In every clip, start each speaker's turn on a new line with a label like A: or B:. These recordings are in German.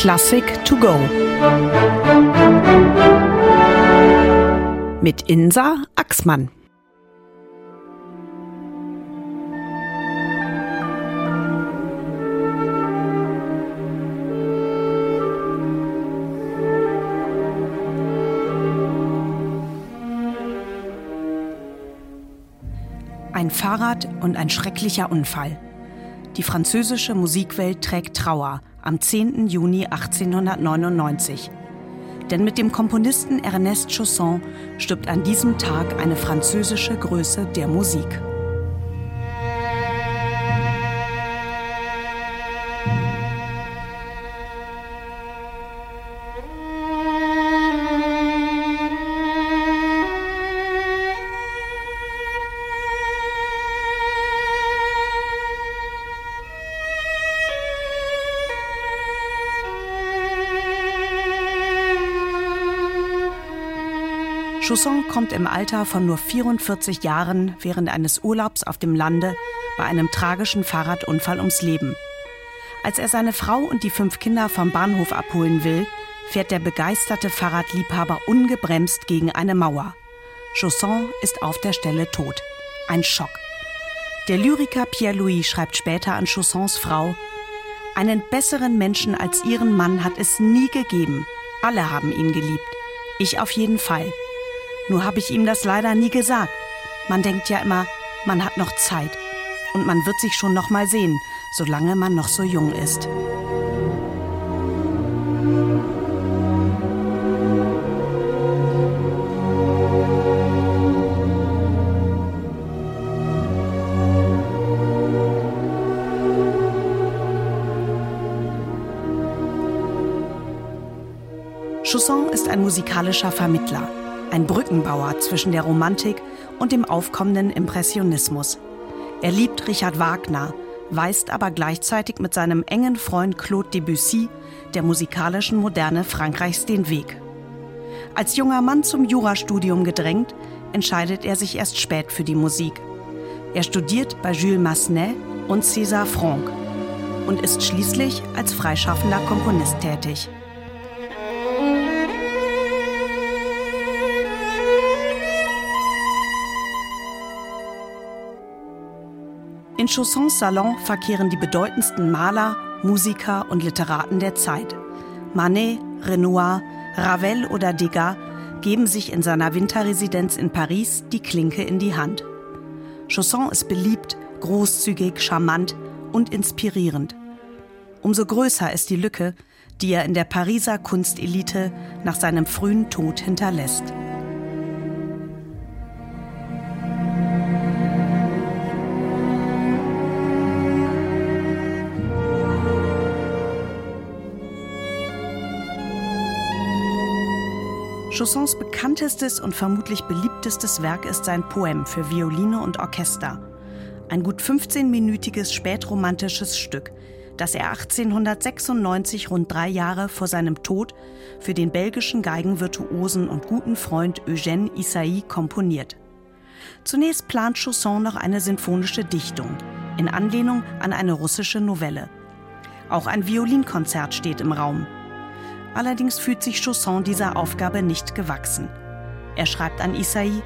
A: Klassik to go. Mit Insa Axmann. Ein Fahrrad und ein schrecklicher Unfall. Die französische Musikwelt trägt Trauer am 10. Juni 1899. Denn mit dem Komponisten Ernest Chausson stirbt an diesem Tag eine französische Größe der Musik. Chausson kommt im Alter von nur 44 Jahren während eines Urlaubs auf dem Lande bei einem tragischen Fahrradunfall ums Leben. Als er seine Frau und die fünf Kinder vom Bahnhof abholen will, fährt der begeisterte Fahrradliebhaber ungebremst gegen eine Mauer. Chausson ist auf der Stelle tot. Ein Schock. Der Lyriker Pierre-Louis schreibt später an Chaussons Frau, einen besseren Menschen als ihren Mann hat es nie gegeben. Alle haben ihn geliebt. Ich auf jeden Fall. Nur habe ich ihm das leider nie gesagt. Man denkt ja immer, man hat noch Zeit. Und man wird sich schon noch mal sehen, solange man noch so jung ist. Chausson ist ein musikalischer Vermittler ein Brückenbauer zwischen der Romantik und dem aufkommenden Impressionismus. Er liebt Richard Wagner, weist aber gleichzeitig mit seinem engen Freund Claude Debussy der musikalischen Moderne Frankreichs den Weg. Als junger Mann zum Jurastudium gedrängt, entscheidet er sich erst spät für die Musik. Er studiert bei Jules Massenet und César Franck und ist schließlich als freischaffender Komponist tätig. In Chaussons Salon verkehren die bedeutendsten Maler, Musiker und Literaten der Zeit. Manet, Renoir, Ravel oder Degas geben sich in seiner Winterresidenz in Paris die Klinke in die Hand. Chausson ist beliebt, großzügig, charmant und inspirierend. Umso größer ist die Lücke, die er in der Pariser Kunstelite nach seinem frühen Tod hinterlässt. Chaussons bekanntestes und vermutlich beliebtestes Werk ist sein Poem für Violine und Orchester. Ein gut 15-minütiges spätromantisches Stück, das er 1896, rund drei Jahre vor seinem Tod, für den belgischen Geigenvirtuosen und guten Freund Eugène Isai komponiert. Zunächst plant Chausson noch eine sinfonische Dichtung, in Anlehnung an eine russische Novelle. Auch ein Violinkonzert steht im Raum, Allerdings fühlt sich Chausson dieser Aufgabe nicht gewachsen. Er schreibt an Isai,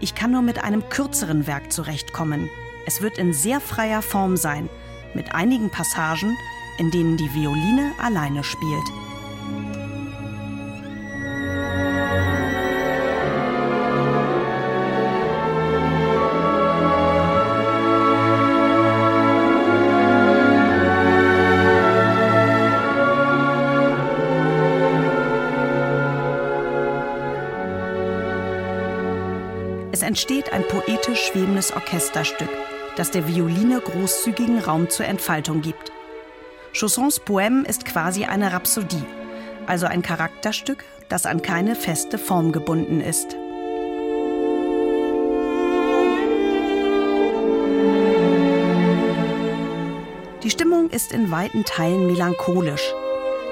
A: ich kann nur mit einem kürzeren Werk zurechtkommen. Es wird in sehr freier Form sein, mit einigen Passagen, in denen die Violine alleine spielt. Entsteht ein poetisch schwebendes Orchesterstück, das der Violine großzügigen Raum zur Entfaltung gibt. Chaussons Poème ist quasi eine Rhapsodie, also ein Charakterstück, das an keine feste Form gebunden ist. Die Stimmung ist in weiten Teilen melancholisch,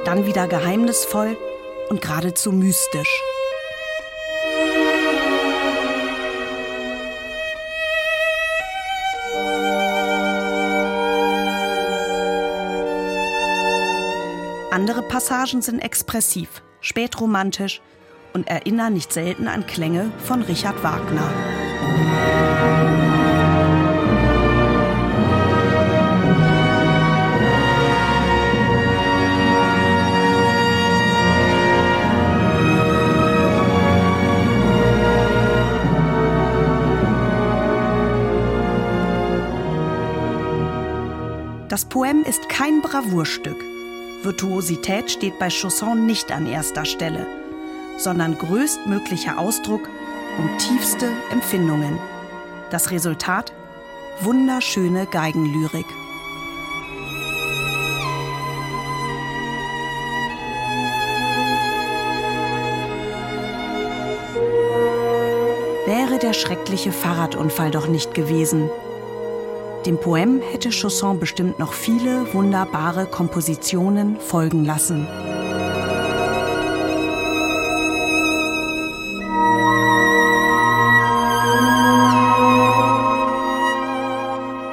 A: dann wieder geheimnisvoll und geradezu mystisch. Andere Passagen sind expressiv, spätromantisch und erinnern nicht selten an Klänge von Richard Wagner. Das Poem ist kein Bravourstück. Virtuosität steht bei Chausson nicht an erster Stelle, sondern größtmöglicher Ausdruck und tiefste Empfindungen. Das Resultat? Wunderschöne Geigenlyrik. Wäre der schreckliche Fahrradunfall doch nicht gewesen, dem Poem hätte Chausson bestimmt noch viele wunderbare Kompositionen folgen lassen.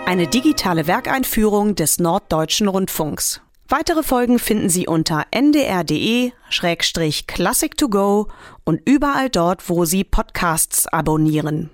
A: Eine digitale Werkeinführung des Norddeutschen Rundfunks. Weitere Folgen finden Sie unter ndr.de-classic2go und überall dort, wo Sie Podcasts abonnieren.